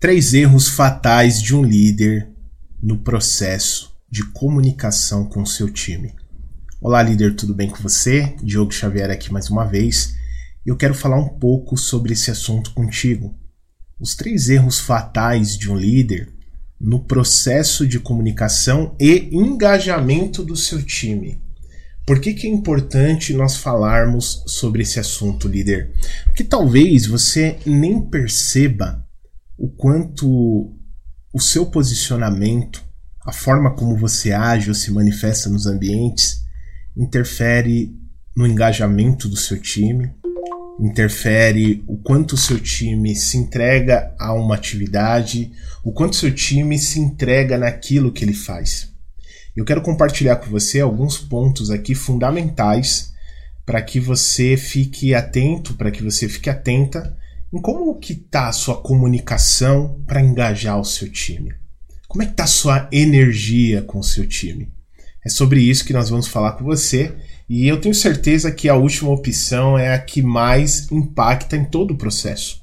Três erros fatais de um líder no processo de comunicação com seu time. Olá, líder, tudo bem com você? Diogo Xavier aqui mais uma vez. Eu quero falar um pouco sobre esse assunto contigo. Os três erros fatais de um líder no processo de comunicação e engajamento do seu time. Por que, que é importante nós falarmos sobre esse assunto, líder? Porque talvez você nem perceba o quanto o seu posicionamento, a forma como você age ou se manifesta nos ambientes, interfere no engajamento do seu time, interfere o quanto o seu time se entrega a uma atividade, o quanto o seu time se entrega naquilo que ele faz. Eu quero compartilhar com você alguns pontos aqui fundamentais para que você fique atento, para que você fique atenta em como que está a sua comunicação para engajar o seu time. Como é que está a sua energia com o seu time? É sobre isso que nós vamos falar com você e eu tenho certeza que a última opção é a que mais impacta em todo o processo.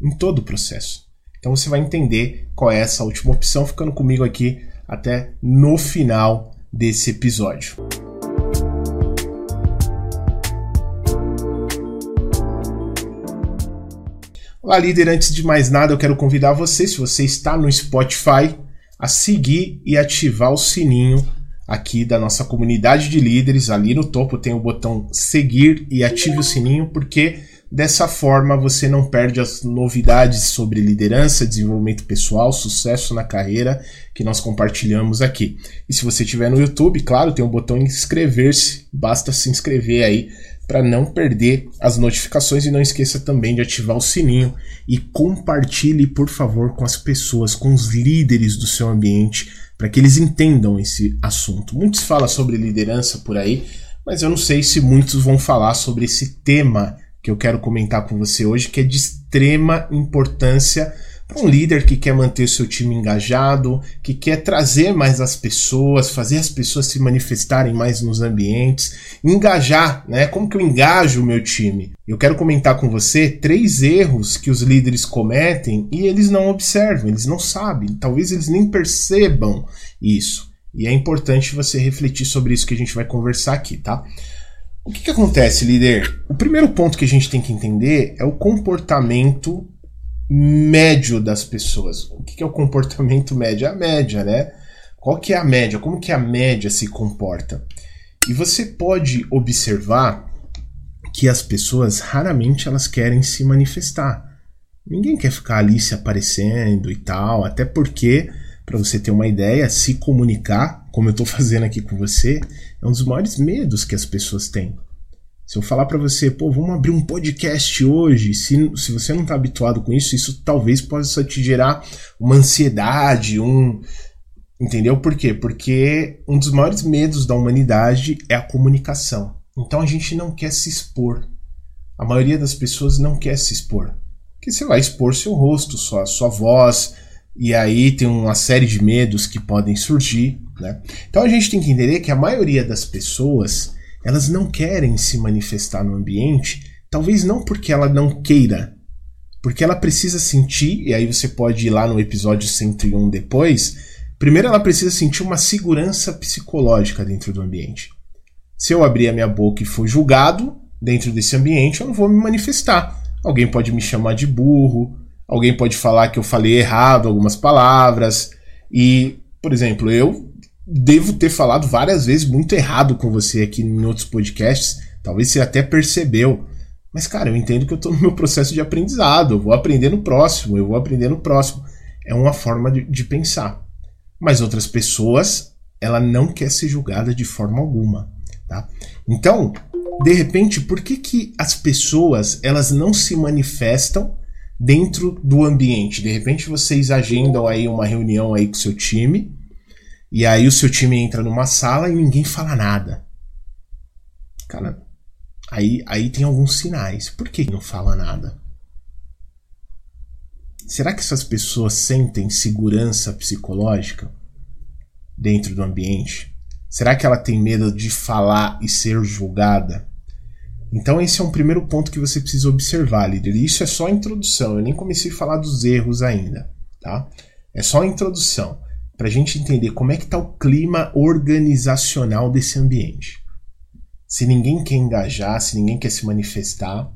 Em todo o processo. Então você vai entender qual é essa última opção ficando comigo aqui até no final desse episódio. Olá, líder. Antes de mais nada, eu quero convidar você, se você está no Spotify, a seguir e ativar o sininho aqui da nossa comunidade de líderes. Ali no topo tem o botão seguir e ative o sininho, porque dessa forma você não perde as novidades sobre liderança, desenvolvimento pessoal, sucesso na carreira que nós compartilhamos aqui. E se você estiver no YouTube, claro, tem o botão inscrever-se, basta se inscrever aí para não perder as notificações e não esqueça também de ativar o sininho e compartilhe, por favor, com as pessoas, com os líderes do seu ambiente, para que eles entendam esse assunto. Muitos falam sobre liderança por aí, mas eu não sei se muitos vão falar sobre esse tema que eu quero comentar com você hoje, que é de extrema importância para um líder que quer manter o seu time engajado, que quer trazer mais as pessoas, fazer as pessoas se manifestarem mais nos ambientes, engajar, né? Como que eu engajo o meu time? Eu quero comentar com você três erros que os líderes cometem e eles não observam, eles não sabem, talvez eles nem percebam isso. E é importante você refletir sobre isso que a gente vai conversar aqui, tá? O que, que acontece, líder? O primeiro ponto que a gente tem que entender é o comportamento médio das pessoas. O que é o comportamento médio? É a média, né? Qual que é a média? Como que a média se comporta? E você pode observar que as pessoas raramente elas querem se manifestar. Ninguém quer ficar ali se aparecendo e tal, até porque, para você ter uma ideia, se comunicar, como eu estou fazendo aqui com você, é um dos maiores medos que as pessoas têm. Se eu falar para você, pô, vamos abrir um podcast hoje, se, se você não está habituado com isso, isso talvez possa te gerar uma ansiedade, um. Entendeu por quê? Porque um dos maiores medos da humanidade é a comunicação. Então a gente não quer se expor. A maioria das pessoas não quer se expor. Porque você vai expor seu rosto, sua, sua voz, e aí tem uma série de medos que podem surgir. Né? Então a gente tem que entender que a maioria das pessoas elas não querem se manifestar no ambiente, talvez não porque ela não queira, porque ela precisa sentir, e aí você pode ir lá no episódio 101 depois. Primeiro, ela precisa sentir uma segurança psicológica dentro do ambiente. Se eu abrir a minha boca e for julgado dentro desse ambiente, eu não vou me manifestar. Alguém pode me chamar de burro, alguém pode falar que eu falei errado algumas palavras. E, por exemplo, eu devo ter falado várias vezes muito errado com você aqui em outros podcasts. Talvez você até percebeu. Mas, cara, eu entendo que eu estou no meu processo de aprendizado. Eu vou aprender no próximo, eu vou aprender no próximo. É uma forma de, de pensar. Mas outras pessoas, ela não quer ser julgada de forma alguma. Tá? Então, de repente, por que, que as pessoas elas não se manifestam dentro do ambiente? De repente, vocês agendam aí uma reunião aí com seu time e aí o seu time entra numa sala e ninguém fala nada. Cara, aí, aí tem alguns sinais. Por que não fala nada? Será que essas pessoas sentem segurança psicológica dentro do ambiente? Será que ela tem medo de falar e ser julgada? Então esse é um primeiro ponto que você precisa observar, líder. Isso é só a introdução, eu nem comecei a falar dos erros ainda. tá? É só a introdução para a gente entender como é que está o clima organizacional desse ambiente. Se ninguém quer engajar, se ninguém quer se manifestar,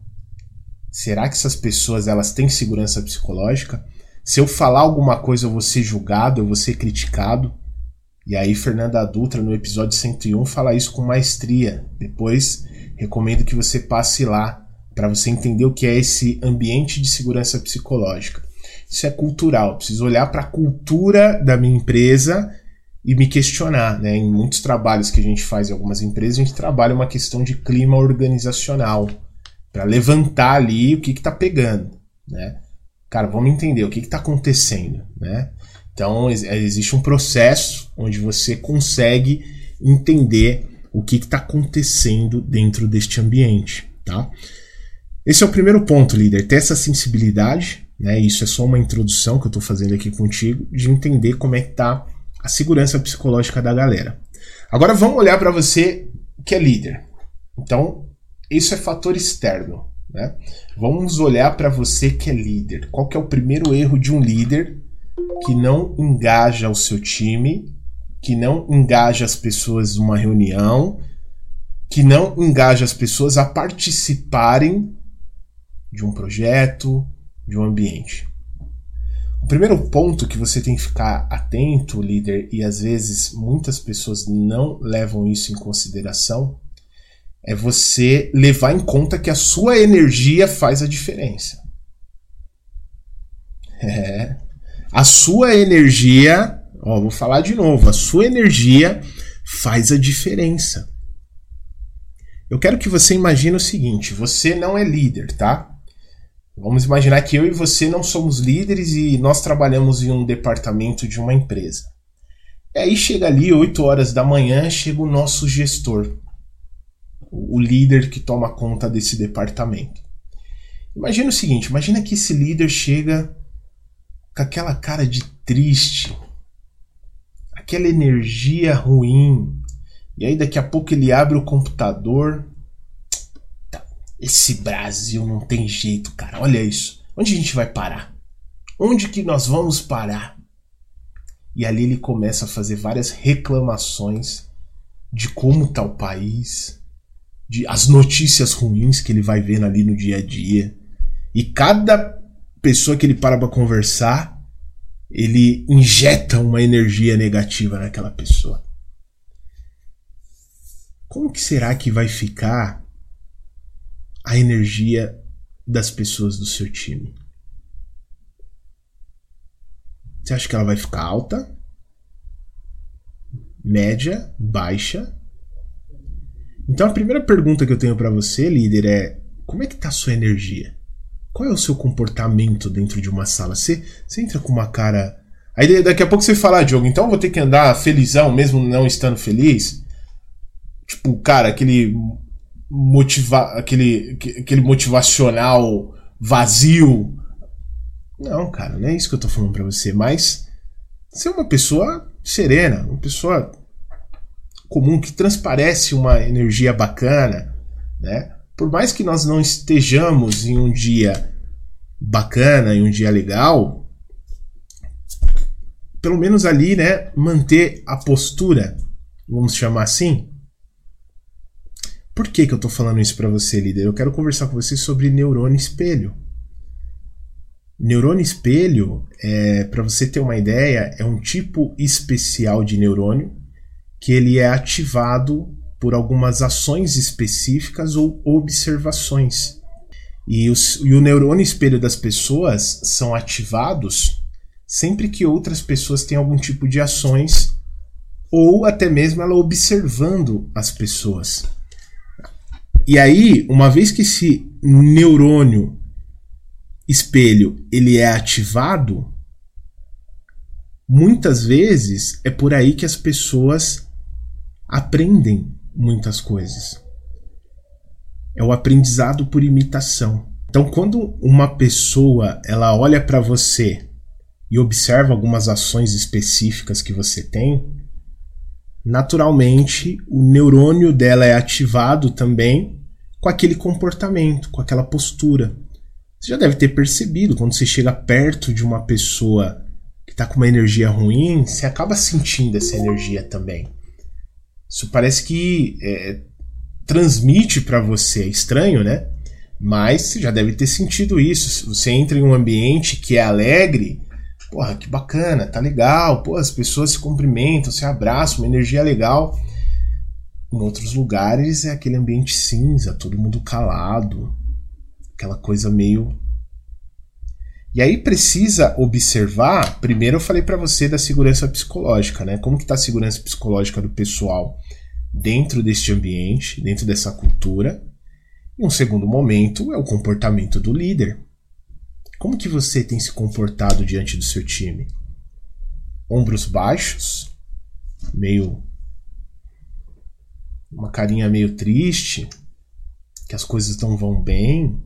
será que essas pessoas elas têm segurança psicológica? Se eu falar alguma coisa eu vou ser julgado, eu vou ser criticado? E aí Fernanda Dutra no episódio 101 fala isso com maestria. Depois recomendo que você passe lá para você entender o que é esse ambiente de segurança psicológica. Isso é cultural. Preciso olhar para a cultura da minha empresa e me questionar. Né? Em muitos trabalhos que a gente faz em algumas empresas, a gente trabalha uma questão de clima organizacional para levantar ali o que está pegando. Né? Cara, vamos entender o que está acontecendo. Né? Então, existe um processo onde você consegue entender o que está acontecendo dentro deste ambiente. Tá? Esse é o primeiro ponto, líder, ter essa sensibilidade né? Isso é só uma introdução que eu estou fazendo aqui contigo de entender como é que tá a segurança psicológica da galera. Agora vamos olhar para você que é líder. Então, isso é fator externo. Né? Vamos olhar para você que é líder. Qual que é o primeiro erro de um líder que não engaja o seu time, que não engaja as pessoas numa reunião, que não engaja as pessoas a participarem de um projeto, de um ambiente. O primeiro ponto que você tem que ficar atento, líder, e às vezes muitas pessoas não levam isso em consideração, é você levar em conta que a sua energia faz a diferença. É. A sua energia, ó, vou falar de novo, a sua energia faz a diferença. Eu quero que você imagine o seguinte: você não é líder, tá? Vamos imaginar que eu e você não somos líderes e nós trabalhamos em um departamento de uma empresa. E aí chega ali 8 horas da manhã, chega o nosso gestor, o líder que toma conta desse departamento. Imagina o seguinte, imagina que esse líder chega com aquela cara de triste, aquela energia ruim, e aí daqui a pouco ele abre o computador esse Brasil não tem jeito, cara. Olha isso. Onde a gente vai parar? Onde que nós vamos parar? E ali ele começa a fazer várias reclamações de como está o país, de as notícias ruins que ele vai vendo ali no dia a dia. E cada pessoa que ele para para conversar, ele injeta uma energia negativa naquela pessoa. Como que será que vai ficar a energia das pessoas do seu time? Você acha que ela vai ficar alta? Média? Baixa? Então a primeira pergunta que eu tenho para você, líder, é como é que tá a sua energia? Qual é o seu comportamento dentro de uma sala? Você, você entra com uma cara. Aí daqui a pouco você fala, ah, Diogo, então eu vou ter que andar felizão mesmo não estando feliz? Tipo, cara, aquele motivar aquele, aquele motivacional vazio. Não, cara, não é isso que eu tô falando para você, mas ser uma pessoa serena, uma pessoa comum que transparece uma energia bacana, né? Por mais que nós não estejamos em um dia bacana, em um dia legal, pelo menos ali, né, manter a postura, vamos chamar assim, por que, que eu estou falando isso para você, líder? Eu quero conversar com você sobre neurônio espelho. Neurônio espelho, é, para você ter uma ideia, é um tipo especial de neurônio que ele é ativado por algumas ações específicas ou observações. E, os, e o neurônio espelho das pessoas são ativados sempre que outras pessoas têm algum tipo de ações ou até mesmo ela observando as pessoas. E aí, uma vez que esse neurônio espelho ele é ativado, muitas vezes é por aí que as pessoas aprendem muitas coisas. É o aprendizado por imitação. Então, quando uma pessoa ela olha para você e observa algumas ações específicas que você tem, naturalmente o neurônio dela é ativado também com aquele comportamento, com aquela postura. Você já deve ter percebido quando você chega perto de uma pessoa que está com uma energia ruim, você acaba sentindo essa energia também. Isso parece que é, transmite para você, é estranho, né? Mas você já deve ter sentido isso. Se você entra em um ambiente que é alegre, porra, que bacana, tá legal, pô, as pessoas se cumprimentam, se abraçam, uma energia legal. Em outros lugares é aquele ambiente cinza, todo mundo calado, aquela coisa meio. E aí precisa observar. Primeiro eu falei para você da segurança psicológica, né? Como que tá a segurança psicológica do pessoal dentro deste ambiente, dentro dessa cultura? E um segundo momento é o comportamento do líder. Como que você tem se comportado diante do seu time? Ombros baixos, meio uma carinha meio triste, que as coisas não vão bem?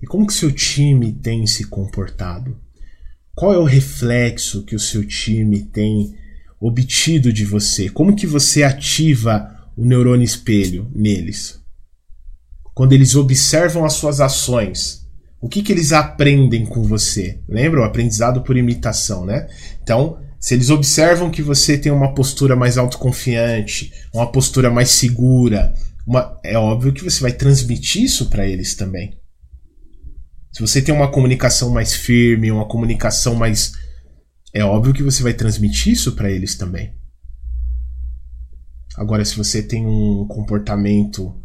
E como que seu time tem se comportado? Qual é o reflexo que o seu time tem obtido de você? Como que você ativa o neurônio espelho neles? Quando eles observam as suas ações, o que, que eles aprendem com você? Lembra o aprendizado por imitação, né? Então, se eles observam que você tem uma postura mais autoconfiante, uma postura mais segura, uma, é óbvio que você vai transmitir isso para eles também. Se você tem uma comunicação mais firme, uma comunicação mais. É óbvio que você vai transmitir isso para eles também. Agora, se você tem um comportamento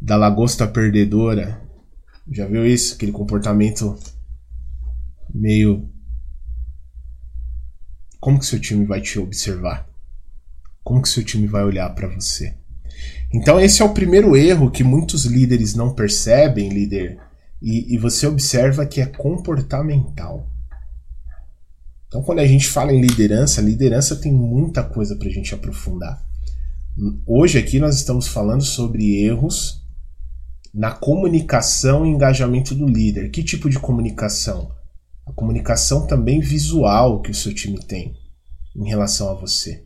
da lagosta perdedora, já viu isso? Aquele comportamento meio como que seu time vai te observar? Como que seu time vai olhar para você? Então esse é o primeiro erro que muitos líderes não percebem, líder, e, e você observa que é comportamental. Então quando a gente fala em liderança, liderança tem muita coisa para a gente aprofundar. Hoje aqui nós estamos falando sobre erros na comunicação e engajamento do líder. Que tipo de comunicação? A comunicação também visual que o seu time tem em relação a você.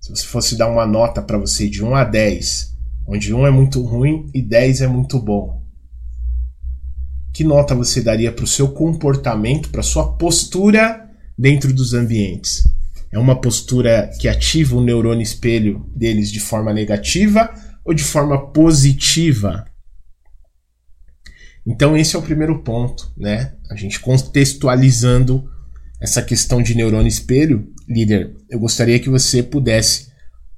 Se você fosse dar uma nota para você de 1 a 10, onde 1 é muito ruim e 10 é muito bom, que nota você daria para o seu comportamento, para sua postura dentro dos ambientes? É uma postura que ativa o neurônio espelho deles de forma negativa ou de forma positiva? Então esse é o primeiro ponto, né? A gente contextualizando essa questão de neurônio espelho, líder, eu gostaria que você pudesse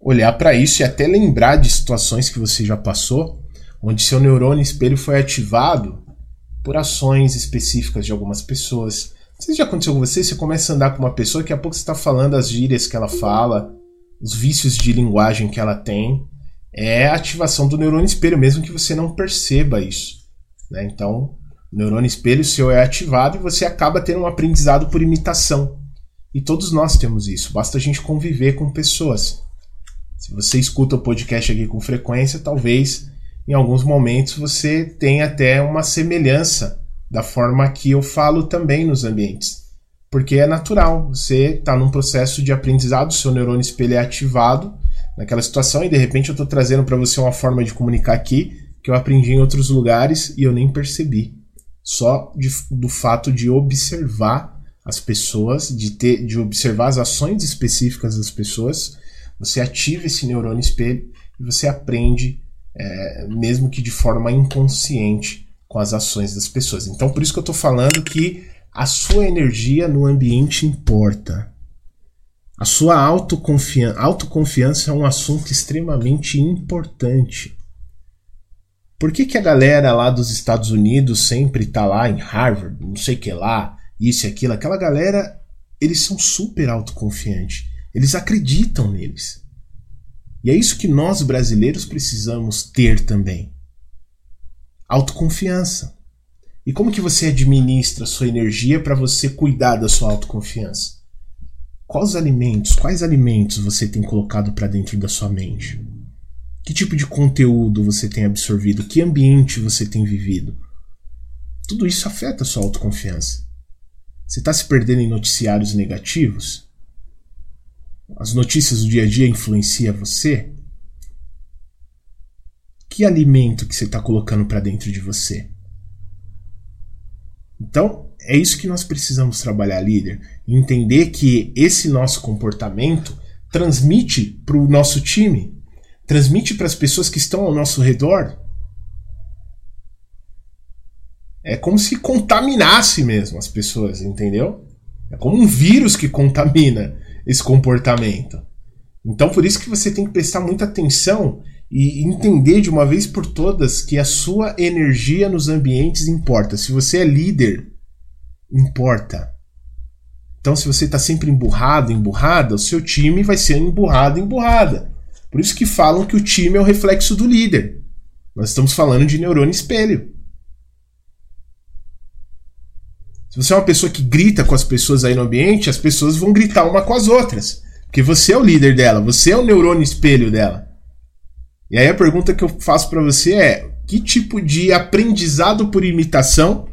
olhar para isso e até lembrar de situações que você já passou, onde seu neurônio espelho foi ativado por ações específicas de algumas pessoas. Se já aconteceu com você, você começa a andar com uma pessoa, daqui a pouco você está falando as gírias que ela fala, os vícios de linguagem que ela tem. É a ativação do neurônio espelho, mesmo que você não perceba isso. Né? Então, o neurônio espelho seu é ativado e você acaba tendo um aprendizado por imitação. E todos nós temos isso, basta a gente conviver com pessoas. Se você escuta o podcast aqui com frequência, talvez em alguns momentos você tenha até uma semelhança da forma que eu falo também nos ambientes. Porque é natural, você está num processo de aprendizado, seu neurônio espelho é ativado naquela situação e de repente eu estou trazendo para você uma forma de comunicar aqui que eu aprendi em outros lugares e eu nem percebi. Só de, do fato de observar as pessoas, de ter, de observar as ações específicas das pessoas, você ativa esse neurônio espelho e você aprende, é, mesmo que de forma inconsciente, com as ações das pessoas. Então, por isso que eu estou falando que a sua energia no ambiente importa. A sua autoconfiança, autoconfiança é um assunto extremamente importante. Por que, que a galera lá dos Estados Unidos sempre tá lá em Harvard, não sei que lá, isso e aquilo? Aquela galera, eles são super autoconfiantes. Eles acreditam neles. E é isso que nós brasileiros precisamos ter também. Autoconfiança. E como que você administra a sua energia para você cuidar da sua autoconfiança? Quais alimentos, quais alimentos você tem colocado para dentro da sua mente? Que tipo de conteúdo você tem absorvido? Que ambiente você tem vivido? Tudo isso afeta a sua autoconfiança. Você está se perdendo em noticiários negativos? As notícias do dia a dia influenciam você? Que alimento que você está colocando para dentro de você? Então, é isso que nós precisamos trabalhar, líder. Entender que esse nosso comportamento transmite para o nosso time, transmite para as pessoas que estão ao nosso redor. É como se contaminasse mesmo as pessoas, entendeu? É como um vírus que contamina esse comportamento. Então, por isso que você tem que prestar muita atenção e entender de uma vez por todas que a sua energia nos ambientes importa. Se você é líder, importa. Então, se você está sempre emburrado, emburrada, o seu time vai ser emburrado, emburrada. Por isso que falam que o time é o reflexo do líder. Nós estamos falando de neurônio espelho. Se você é uma pessoa que grita com as pessoas aí no ambiente, as pessoas vão gritar uma com as outras. Porque você é o líder dela, você é o neurônio espelho dela. E aí a pergunta que eu faço para você é: que tipo de aprendizado por imitação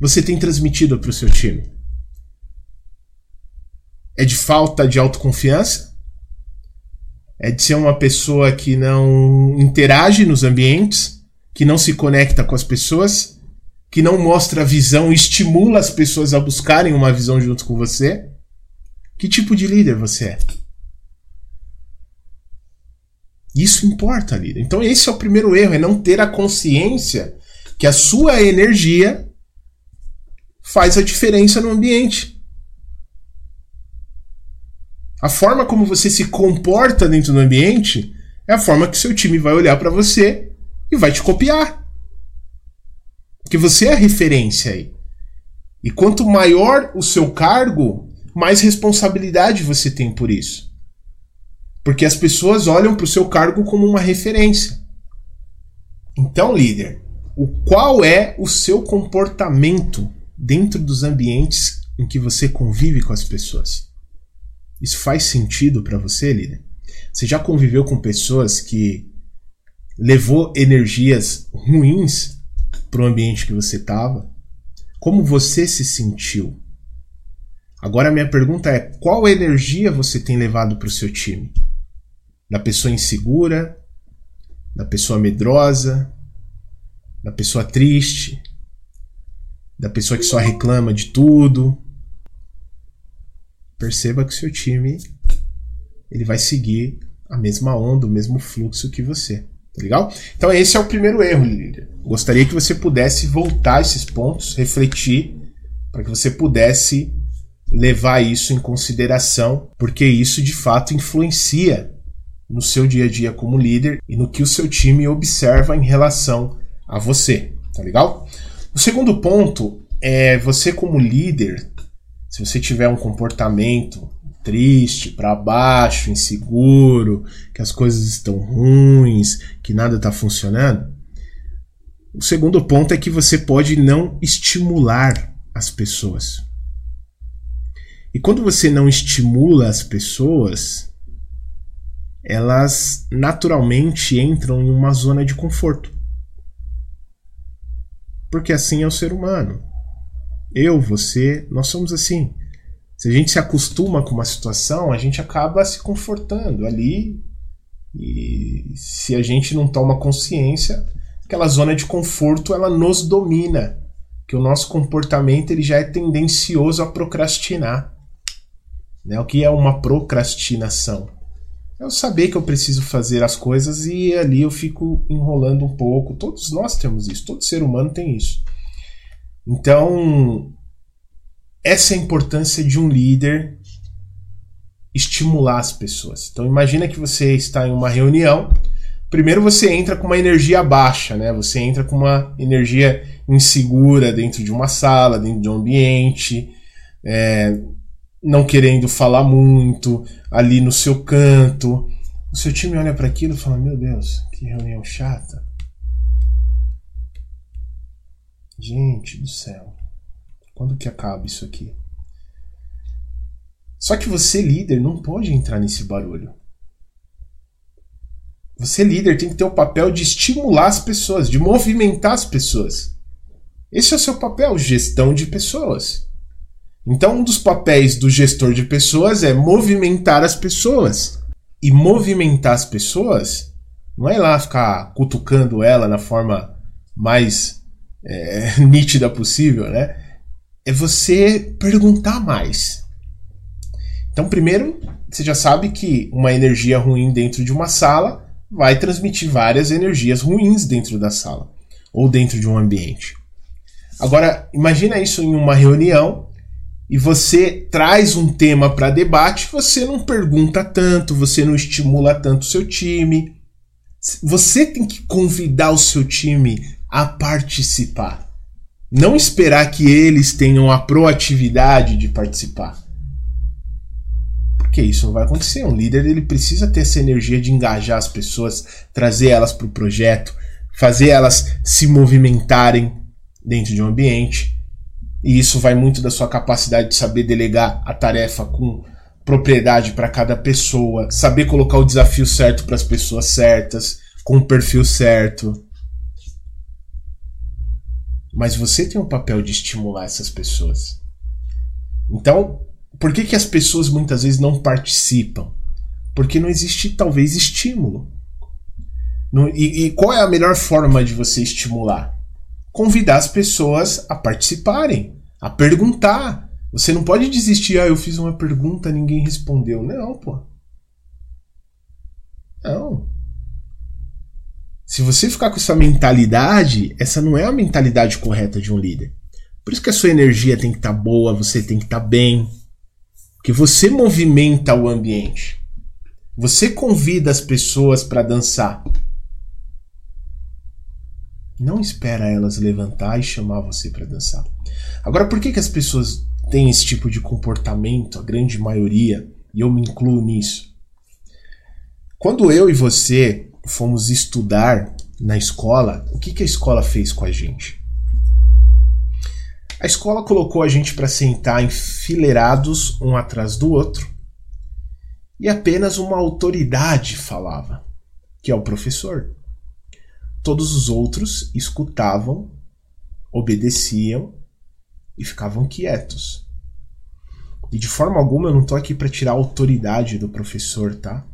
você tem transmitido para o seu time? É de falta de autoconfiança? É de ser uma pessoa que não interage nos ambientes, que não se conecta com as pessoas, que não mostra a visão, estimula as pessoas a buscarem uma visão junto com você? Que tipo de líder você é? Isso importa, líder. Então esse é o primeiro erro, é não ter a consciência que a sua energia faz a diferença no ambiente. A forma como você se comporta dentro do ambiente é a forma que seu time vai olhar para você e vai te copiar. Porque você é a referência aí. E quanto maior o seu cargo, mais responsabilidade você tem por isso. Porque as pessoas olham para o seu cargo como uma referência. Então, líder, o qual é o seu comportamento dentro dos ambientes em que você convive com as pessoas? Isso faz sentido para você, líder? Você já conviveu com pessoas que levou energias ruins para o ambiente que você estava? Como você se sentiu? Agora minha pergunta é: qual energia você tem levado para o seu time? da pessoa insegura, da pessoa medrosa, da pessoa triste, da pessoa que só reclama de tudo. Perceba que seu time ele vai seguir a mesma onda, o mesmo fluxo que você. Tá legal? Então esse é o primeiro erro, líder. Gostaria que você pudesse voltar esses pontos, refletir, para que você pudesse levar isso em consideração, porque isso de fato influencia no seu dia a dia como líder e no que o seu time observa em relação a você, tá legal? O segundo ponto é você como líder, se você tiver um comportamento triste, para baixo, inseguro, que as coisas estão ruins, que nada está funcionando, o segundo ponto é que você pode não estimular as pessoas. E quando você não estimula as pessoas, elas naturalmente entram em uma zona de conforto. Porque assim é o ser humano. Eu, você, nós somos assim. Se a gente se acostuma com uma situação, a gente acaba se confortando ali. E se a gente não toma consciência, aquela zona de conforto ela nos domina, que o nosso comportamento ele já é tendencioso a procrastinar. Né? O que é uma procrastinação? eu saber que eu preciso fazer as coisas e ali eu fico enrolando um pouco. Todos nós temos isso, todo ser humano tem isso. Então, essa é a importância de um líder estimular as pessoas. Então, imagina que você está em uma reunião. Primeiro você entra com uma energia baixa, né? Você entra com uma energia insegura dentro de uma sala, dentro de um ambiente. É, não querendo falar muito, ali no seu canto. O seu time olha para aquilo e fala: Meu Deus, que reunião chata. Gente do céu, quando que acaba isso aqui? Só que você, líder, não pode entrar nesse barulho. Você, líder, tem que ter o papel de estimular as pessoas, de movimentar as pessoas. Esse é o seu papel, gestão de pessoas. Então, um dos papéis do gestor de pessoas é movimentar as pessoas. E movimentar as pessoas não é lá ficar cutucando ela na forma mais é, nítida possível, né? é você perguntar mais. Então, primeiro, você já sabe que uma energia ruim dentro de uma sala vai transmitir várias energias ruins dentro da sala ou dentro de um ambiente. Agora, imagina isso em uma reunião e você traz um tema para debate, você não pergunta tanto, você não estimula tanto o seu time. Você tem que convidar o seu time a participar. Não esperar que eles tenham a proatividade de participar. Porque isso não vai acontecer. Um líder ele precisa ter essa energia de engajar as pessoas, trazer elas para o projeto, fazer elas se movimentarem dentro de um ambiente. E isso vai muito da sua capacidade de saber delegar a tarefa com propriedade para cada pessoa, saber colocar o desafio certo para as pessoas certas, com o perfil certo. Mas você tem um papel de estimular essas pessoas. Então, por que, que as pessoas muitas vezes não participam? Porque não existe, talvez, estímulo. E, e qual é a melhor forma de você estimular? Convidar as pessoas a participarem, a perguntar. Você não pode desistir, ah, eu fiz uma pergunta, ninguém respondeu. Não, pô. Não. Se você ficar com essa mentalidade, essa não é a mentalidade correta de um líder. Por isso que a sua energia tem que estar tá boa, você tem que estar tá bem. Porque você movimenta o ambiente. Você convida as pessoas para dançar. Não espera elas levantar e chamar você para dançar. Agora, por que, que as pessoas têm esse tipo de comportamento, a grande maioria, e eu me incluo nisso? Quando eu e você fomos estudar na escola, o que, que a escola fez com a gente? A escola colocou a gente para sentar enfileirados um atrás do outro e apenas uma autoridade falava, que é o professor. Todos os outros escutavam, obedeciam e ficavam quietos. E de forma alguma eu não estou aqui para tirar a autoridade do professor, tá?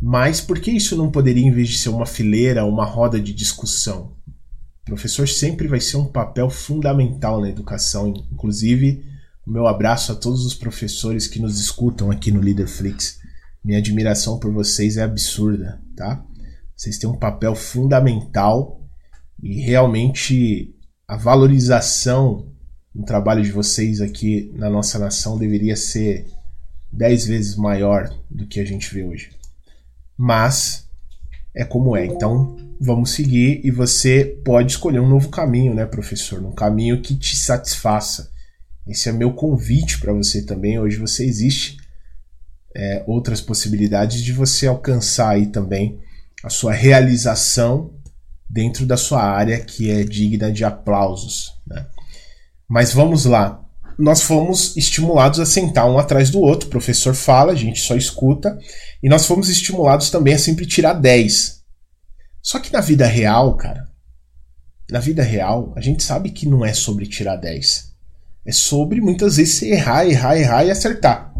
Mas por que isso não poderia, em vez de ser uma fileira, uma roda de discussão? O professor sempre vai ser um papel fundamental na educação. Inclusive, o meu abraço a todos os professores que nos escutam aqui no Leaderflix. Minha admiração por vocês é absurda, tá? Vocês têm um papel fundamental e realmente a valorização do trabalho de vocês aqui na nossa nação deveria ser dez vezes maior do que a gente vê hoje mas é como é. Então vamos seguir e você pode escolher um novo caminho, né, professor? Um caminho que te satisfaça. Esse é meu convite para você também. Hoje você existe é, outras possibilidades de você alcançar aí também a sua realização dentro da sua área que é digna de aplausos. Né? Mas vamos lá nós fomos estimulados a sentar um atrás do outro. O professor fala, a gente só escuta. E nós fomos estimulados também a sempre tirar 10. Só que na vida real, cara, na vida real, a gente sabe que não é sobre tirar 10. É sobre muitas vezes errar, errar, errar e acertar.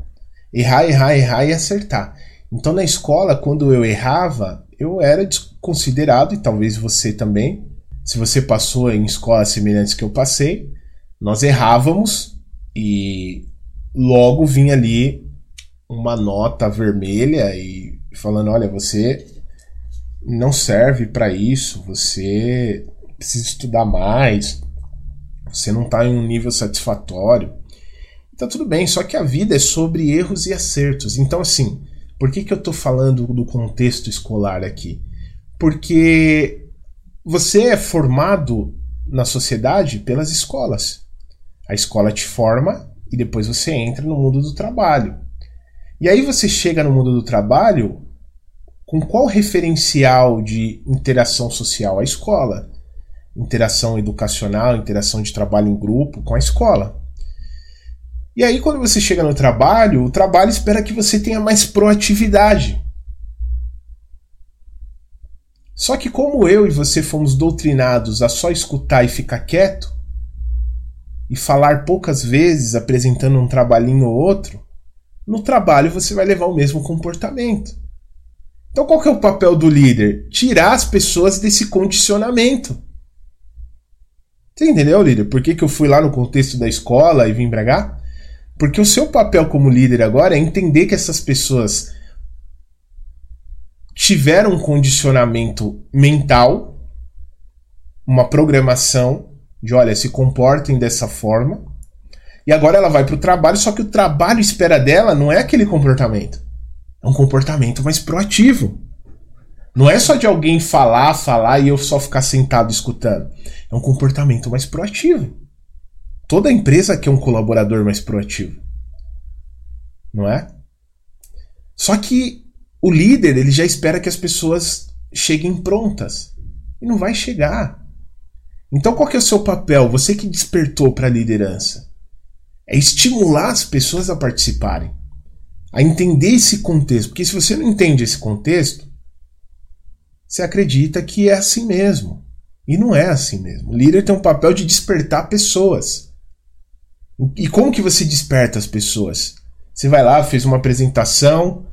Errar, errar, errar e acertar. Então na escola, quando eu errava, eu era desconsiderado, e talvez você também. Se você passou em escolas semelhantes que eu passei, nós errávamos e logo vinha ali uma nota vermelha e falando: olha, você não serve para isso, você precisa estudar mais, você não está em um nível satisfatório. Tá tudo bem, só que a vida é sobre erros e acertos. Então, assim, por que, que eu estou falando do contexto escolar aqui? Porque você é formado na sociedade pelas escolas. A escola te forma e depois você entra no mundo do trabalho. E aí você chega no mundo do trabalho com qual referencial de interação social? A escola. Interação educacional, interação de trabalho em grupo com a escola. E aí, quando você chega no trabalho, o trabalho espera que você tenha mais proatividade. Só que, como eu e você fomos doutrinados a só escutar e ficar quieto, e falar poucas vezes apresentando um trabalhinho ou outro, no trabalho você vai levar o mesmo comportamento. Então qual que é o papel do líder? Tirar as pessoas desse condicionamento. Você entendeu, líder? Por que, que eu fui lá no contexto da escola e vim cá? Porque o seu papel como líder agora é entender que essas pessoas tiveram um condicionamento mental, uma programação de olha, se comportem dessa forma. E agora ela vai para o trabalho, só que o trabalho espera dela não é aquele comportamento. É um comportamento mais proativo. Não é só de alguém falar, falar e eu só ficar sentado escutando. É um comportamento mais proativo. Toda empresa quer um colaborador mais proativo. Não é? Só que o líder, ele já espera que as pessoas cheguem prontas. E não vai chegar. Então qual que é o seu papel? Você que despertou para a liderança. É estimular as pessoas a participarem. A entender esse contexto. Porque se você não entende esse contexto, você acredita que é assim mesmo. E não é assim mesmo. O líder tem um papel de despertar pessoas. E como que você desperta as pessoas? Você vai lá, fez uma apresentação,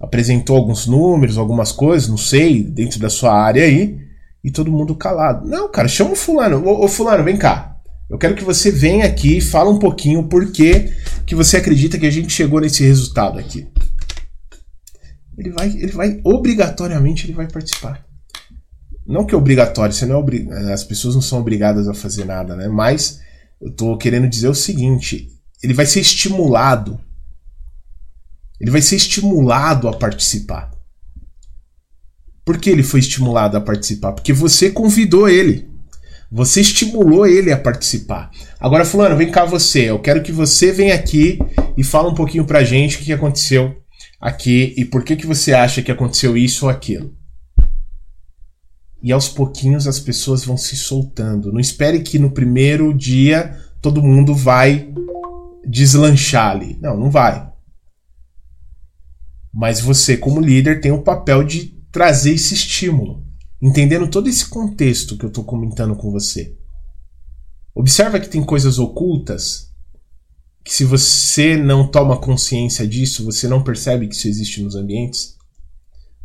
apresentou alguns números, algumas coisas, não sei, dentro da sua área aí, e todo mundo calado. Não, cara, chama o fulano. Ô, ô fulano, vem cá. Eu quero que você venha aqui e fala um pouquinho por que, você acredita que a gente chegou nesse resultado aqui. Ele vai, ele vai, obrigatoriamente ele vai participar. Não que é obrigatório, você não é obri... as pessoas não são obrigadas a fazer nada, né? Mas eu tô querendo dizer o seguinte, ele vai ser estimulado. Ele vai ser estimulado a participar. Por que ele foi estimulado a participar? Porque você convidou ele. Você estimulou ele a participar. Agora, Fulano, vem cá você. Eu quero que você venha aqui e fale um pouquinho pra gente o que aconteceu aqui e por que, que você acha que aconteceu isso ou aquilo. E aos pouquinhos as pessoas vão se soltando. Não espere que no primeiro dia todo mundo vai deslanchar ali. Não, não vai. Mas você, como líder, tem o papel de trazer esse estímulo, entendendo todo esse contexto que eu estou comentando com você. Observa que tem coisas ocultas que se você não toma consciência disso, você não percebe que isso existe nos ambientes,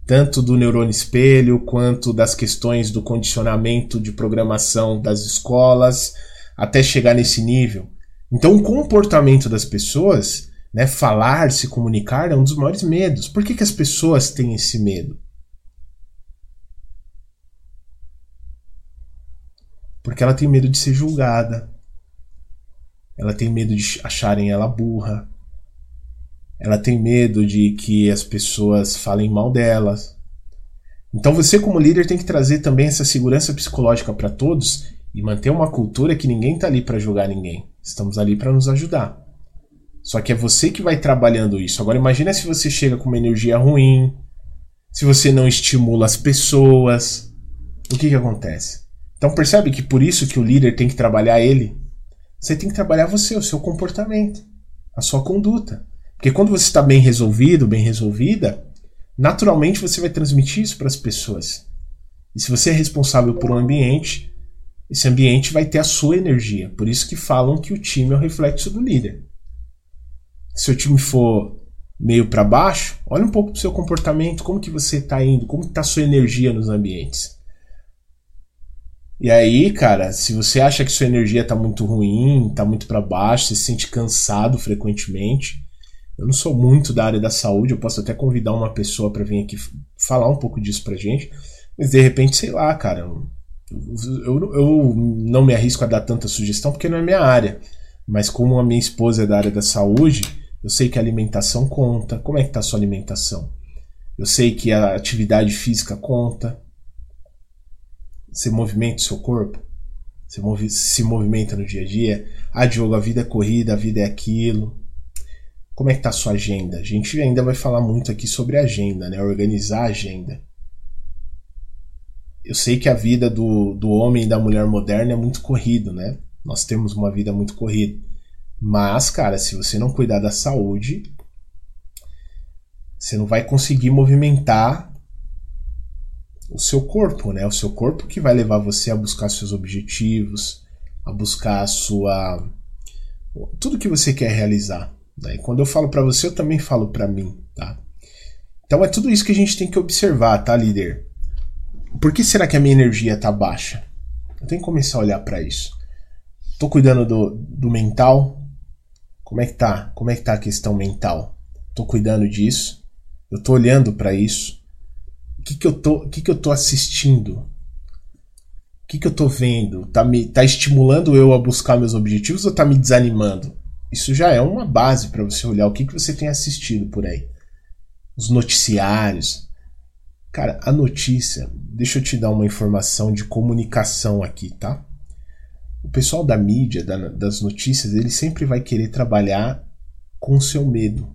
tanto do neurônio espelho quanto das questões do condicionamento de programação das escolas, até chegar nesse nível. Então, o comportamento das pessoas, né, falar, se comunicar, é um dos maiores medos. Por que, que as pessoas têm esse medo? Porque ela tem medo de ser julgada. Ela tem medo de acharem ela burra. Ela tem medo de que as pessoas falem mal delas. Então você como líder tem que trazer também essa segurança psicológica para todos e manter uma cultura que ninguém está ali para julgar ninguém. Estamos ali para nos ajudar. Só que é você que vai trabalhando isso. Agora imagina se você chega com uma energia ruim, se você não estimula as pessoas, o que que acontece? Então percebe que por isso que o líder tem que trabalhar ele. Você tem que trabalhar você, o seu comportamento, a sua conduta. Porque quando você está bem resolvido, bem resolvida, naturalmente você vai transmitir isso para as pessoas. E se você é responsável por um ambiente, esse ambiente vai ter a sua energia. Por isso que falam que o time é o reflexo do líder. Se o time for meio para baixo, olha um pouco para o seu comportamento, como que você está indo, como está a sua energia nos ambientes. E aí, cara, se você acha que sua energia tá muito ruim, tá muito para baixo, você se sente cansado frequentemente, eu não sou muito da área da saúde, eu posso até convidar uma pessoa para vir aqui falar um pouco disso pra gente, mas de repente, sei lá, cara, eu, eu, eu não me arrisco a dar tanta sugestão porque não é minha área. Mas como a minha esposa é da área da saúde, eu sei que a alimentação conta. Como é que tá a sua alimentação? Eu sei que a atividade física conta. Você movimenta o seu corpo? Você se movimenta no dia a dia? Ah, Diogo, a vida é corrida, a vida é aquilo. Como é que tá a sua agenda? A gente ainda vai falar muito aqui sobre agenda, né? Organizar a agenda. Eu sei que a vida do, do homem e da mulher moderna é muito corrido, né? Nós temos uma vida muito corrida. Mas, cara, se você não cuidar da saúde, você não vai conseguir movimentar o seu corpo, né? O seu corpo que vai levar você a buscar seus objetivos, a buscar a sua tudo que você quer realizar. Né? E quando eu falo para você, eu também falo para mim, tá? Então é tudo isso que a gente tem que observar, tá, líder? Por que será que a minha energia tá baixa? Eu tenho que começar a olhar para isso. Tô cuidando do, do mental. Como é que tá? Como é que tá a questão mental? Tô cuidando disso. Eu tô olhando para isso. Que que eu tô, que que eu tô assistindo? O que que eu tô vendo? Tá me tá estimulando eu a buscar meus objetivos ou tá me desanimando? Isso já é uma base para você olhar o que que você tem assistido por aí. Os noticiários. Cara, a notícia, deixa eu te dar uma informação de comunicação aqui, tá? o pessoal da mídia, da, das notícias, ele sempre vai querer trabalhar com o seu medo.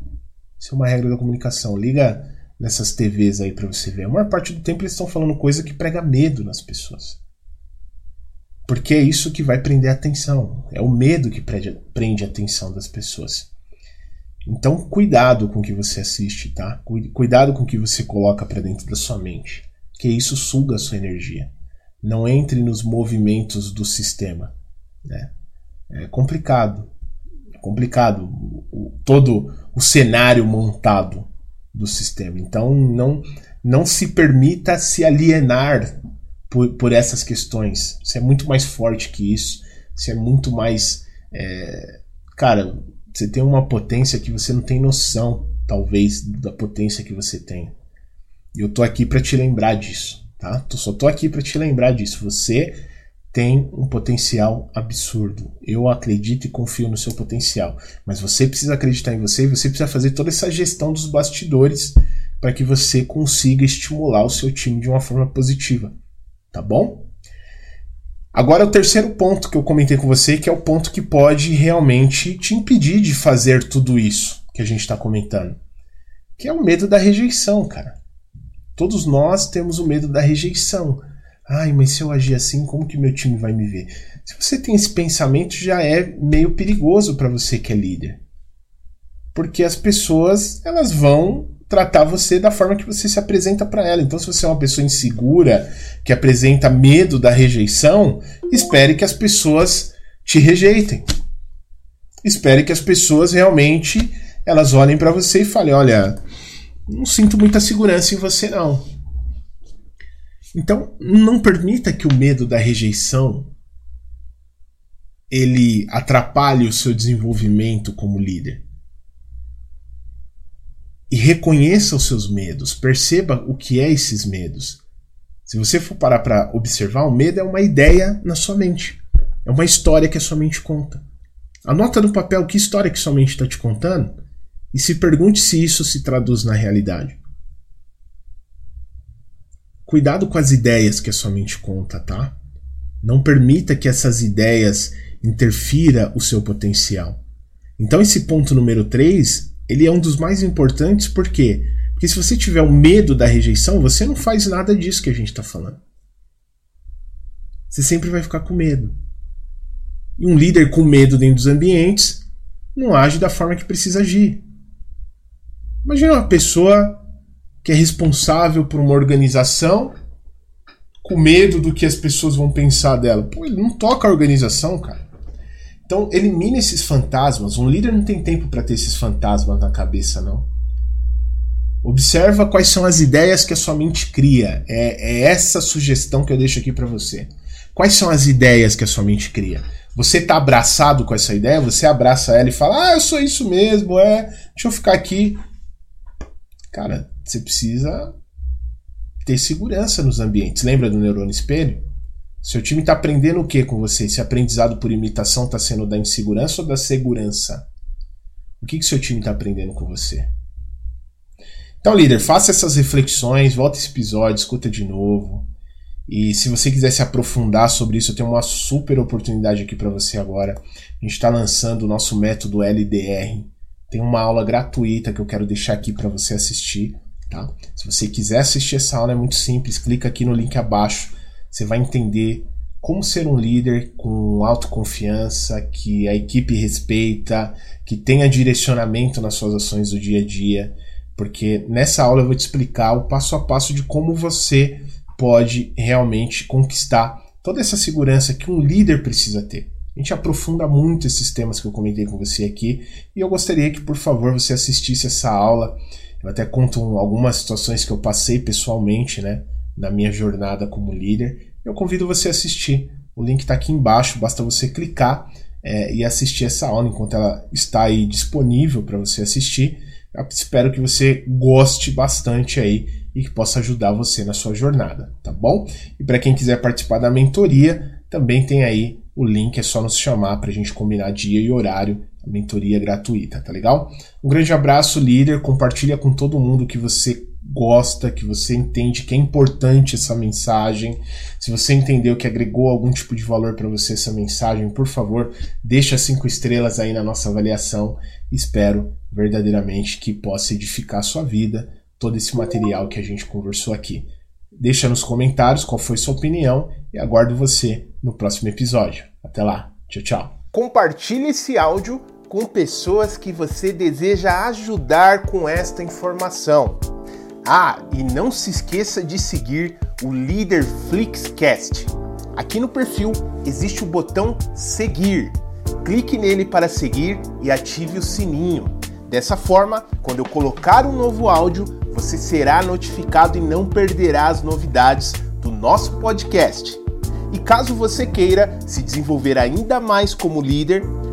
Isso é uma regra da comunicação. Liga nessas TVs aí para você ver. A maior parte do tempo eles estão falando coisa que prega medo nas pessoas. Porque é isso que vai prender a atenção. É o medo que prende, a atenção das pessoas. Então, cuidado com o que você assiste, tá? Cuidado com o que você coloca para dentro da sua mente, que isso suga a sua energia. Não entre nos movimentos do sistema. Né? É complicado. É complicado o, todo o cenário montado do sistema. Então não, não se permita se alienar por, por essas questões. Você é muito mais forte que isso. Você é muito mais. É, cara, você tem uma potência que você não tem noção, talvez, da potência que você tem. E eu tô aqui para te lembrar disso tá? Só tô aqui para te lembrar disso. Você tem um potencial absurdo. Eu acredito e confio no seu potencial, mas você precisa acreditar em você e você precisa fazer toda essa gestão dos bastidores para que você consiga estimular o seu time de uma forma positiva, tá bom? Agora o terceiro ponto que eu comentei com você, que é o ponto que pode realmente te impedir de fazer tudo isso que a gente está comentando, que é o medo da rejeição, cara. Todos nós temos o medo da rejeição. Ai, mas se eu agir assim, como que meu time vai me ver? Se você tem esse pensamento, já é meio perigoso para você que é líder. Porque as pessoas, elas vão tratar você da forma que você se apresenta para ela. Então, se você é uma pessoa insegura, que apresenta medo da rejeição, espere que as pessoas te rejeitem. Espere que as pessoas realmente elas olhem para você e falem: "Olha, não sinto muita segurança em você, não. Então, não permita que o medo da rejeição ele atrapalhe o seu desenvolvimento como líder. E reconheça os seus medos, perceba o que é esses medos. Se você for parar para observar, o medo é uma ideia na sua mente. É uma história que a sua mente conta. Anota no papel que história que sua mente está te contando e se pergunte se isso se traduz na realidade. Cuidado com as ideias que a sua mente conta, tá? Não permita que essas ideias interfira o seu potencial. Então esse ponto número 3, ele é um dos mais importantes, por quê? Porque se você tiver o medo da rejeição, você não faz nada disso que a gente está falando. Você sempre vai ficar com medo. E um líder com medo dentro dos ambientes não age da forma que precisa agir. Imagina uma pessoa que é responsável por uma organização com medo do que as pessoas vão pensar dela. Pô, ele não toca a organização, cara. Então, elimine esses fantasmas. Um líder não tem tempo para ter esses fantasmas na cabeça, não. Observa quais são as ideias que a sua mente cria. É, é essa sugestão que eu deixo aqui para você. Quais são as ideias que a sua mente cria? Você tá abraçado com essa ideia? Você abraça ela e fala: Ah, eu sou isso mesmo, é. Deixa eu ficar aqui Cara, você precisa ter segurança nos ambientes. Lembra do neurônio espelho? Seu time está aprendendo o que com você? Esse aprendizado por imitação está sendo da insegurança ou da segurança? O que, que seu time está aprendendo com você? Então, líder, faça essas reflexões, volta esse episódio, escuta de novo. E se você quiser se aprofundar sobre isso, eu tenho uma super oportunidade aqui para você agora. A gente está lançando o nosso método LDR, tem uma aula gratuita que eu quero deixar aqui para você assistir, tá? Se você quiser assistir essa aula é muito simples, clica aqui no link abaixo, você vai entender como ser um líder com autoconfiança, que a equipe respeita, que tenha direcionamento nas suas ações do dia a dia, porque nessa aula eu vou te explicar o passo a passo de como você pode realmente conquistar toda essa segurança que um líder precisa ter. A gente aprofunda muito esses temas que eu comentei com você aqui e eu gostaria que, por favor, você assistisse essa aula. Eu até conto algumas situações que eu passei pessoalmente, né, na minha jornada como líder. Eu convido você a assistir, o link está aqui embaixo, basta você clicar é, e assistir essa aula enquanto ela está aí disponível para você assistir. Eu espero que você goste bastante aí e que possa ajudar você na sua jornada, tá bom? E para quem quiser participar da mentoria, também tem aí o link, é só nos chamar para a gente combinar dia e horário, a mentoria gratuita, tá legal? Um grande abraço, líder, compartilha com todo mundo que você gosta, que você entende que é importante essa mensagem. Se você entendeu que agregou algum tipo de valor para você essa mensagem, por favor, deixa cinco estrelas aí na nossa avaliação. Espero verdadeiramente que possa edificar a sua vida todo esse material que a gente conversou aqui. Deixa nos comentários qual foi sua opinião e aguardo você no próximo episódio. Até lá. Tchau, tchau. Compartilhe esse áudio com pessoas que você deseja ajudar com esta informação. Ah, e não se esqueça de seguir o Líder Flixcast. Aqui no perfil existe o botão seguir. Clique nele para seguir e ative o sininho. Dessa forma, quando eu colocar um novo áudio, você será notificado e não perderá as novidades do nosso podcast. E caso você queira se desenvolver ainda mais como líder,